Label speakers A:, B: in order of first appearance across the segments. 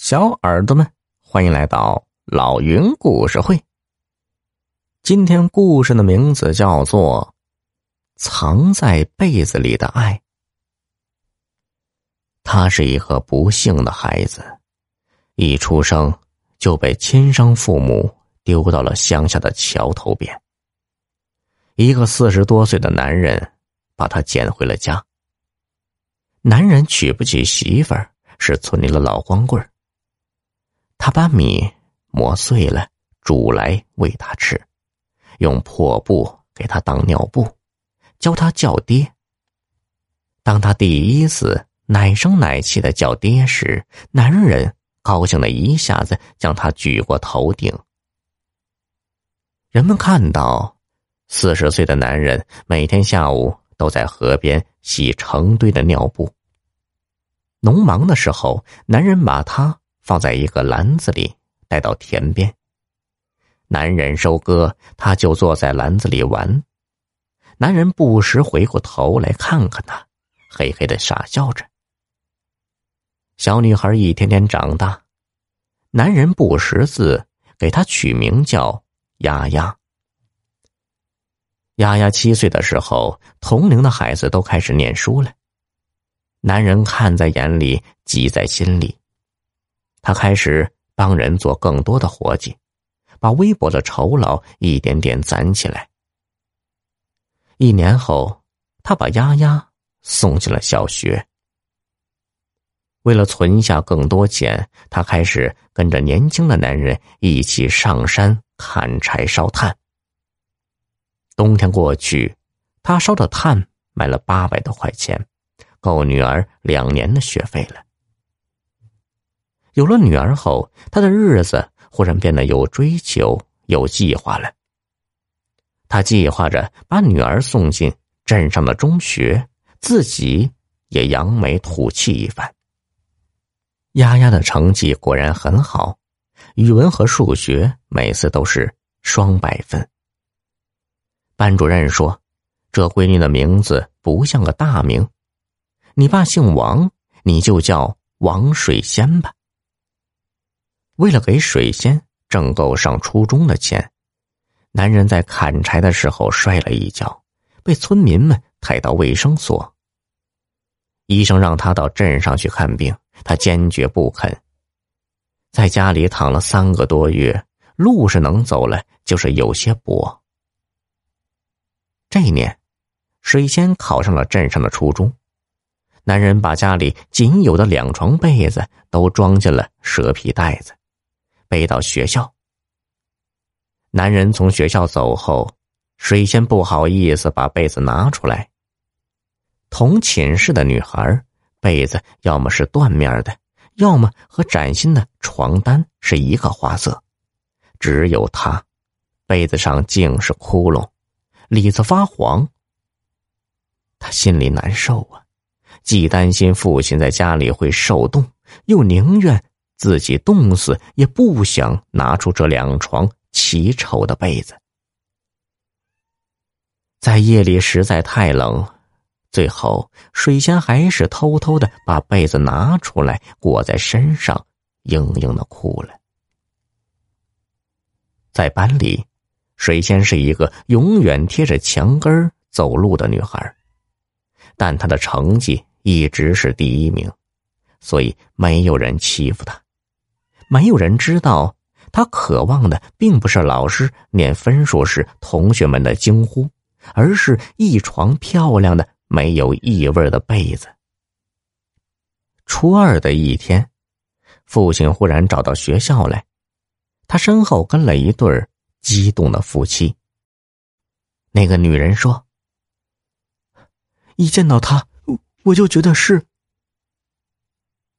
A: 小耳朵们，欢迎来到老云故事会。今天故事的名字叫做《藏在被子里的爱》。他是一个不幸的孩子，一出生就被亲生父母丢到了乡下的桥头边。一个四十多岁的男人把他捡回了家。男人娶不起媳妇儿，是村里的老光棍儿。他把米磨碎了，煮来喂他吃，用破布给他当尿布，教他叫爹。当他第一次奶声奶气的叫爹时，男人高兴的一下子将他举过头顶。人们看到，四十岁的男人每天下午。都在河边洗成堆的尿布。农忙的时候，男人把他放在一个篮子里，带到田边。男人收割，他就坐在篮子里玩。男人不时回过头来看看他，嘿嘿的傻笑着。小女孩一天天长大，男人不识字，给她取名叫丫丫。丫丫七岁的时候，同龄的孩子都开始念书了。男人看在眼里，急在心里。他开始帮人做更多的活计，把微薄的酬劳一点点攒起来。一年后，他把丫丫送进了小学。为了存下更多钱，他开始跟着年轻的男人一起上山砍柴烧炭。冬天过去，他烧的炭卖了八百多块钱，够女儿两年的学费了。有了女儿后，他的日子忽然变得有追求、有计划了。他计划着把女儿送进镇上的中学，自己也扬眉吐气一番。丫丫的成绩果然很好，语文和数学每次都是双百分。班主任说：“这闺女的名字不像个大名，你爸姓王，你就叫王水仙吧。”为了给水仙挣够上初中的钱，男人在砍柴的时候摔了一跤，被村民们抬到卫生所。医生让他到镇上去看病，他坚决不肯。在家里躺了三个多月，路是能走了，就是有些跛。这一年，水仙考上了镇上的初中。男人把家里仅有的两床被子都装进了蛇皮袋子，背到学校。男人从学校走后，水仙不好意思把被子拿出来。同寝室的女孩被子要么是缎面的，要么和崭新的床单是一个花色，只有他，被子上尽是窟窿。里子发黄，他心里难受啊，既担心父亲在家里会受冻，又宁愿自己冻死，也不想拿出这两床奇丑的被子。在夜里实在太冷，最后水仙还是偷偷的把被子拿出来裹在身上，嘤嘤的哭了。在班里。水仙是一个永远贴着墙根走路的女孩，但她的成绩一直是第一名，所以没有人欺负她。没有人知道，他渴望的并不是老师念分数时同学们的惊呼，而是一床漂亮的、没有异味的被子。初二的一天，父亲忽然找到学校来，他身后跟了一对。激动的夫妻。那个女人说：“一见到他，我就觉得是。”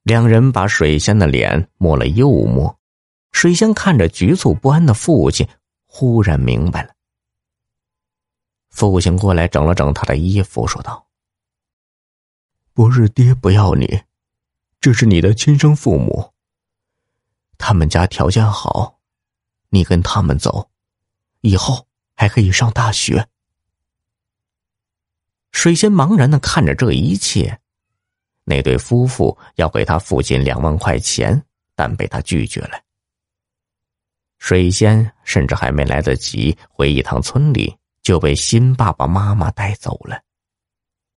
A: 两人把水仙的脸摸了又摸，水仙看着局促不安的父亲，忽然明白了。父亲过来整了整他的衣服，说道：“不是爹不要你，这是你的亲生父母。他们家条件好。”你跟他们走，以后还可以上大学。水仙茫然的看着这一切，那对夫妇要给他父亲两万块钱，但被他拒绝了。水仙甚至还没来得及回一趟村里，就被新爸爸妈妈带走了。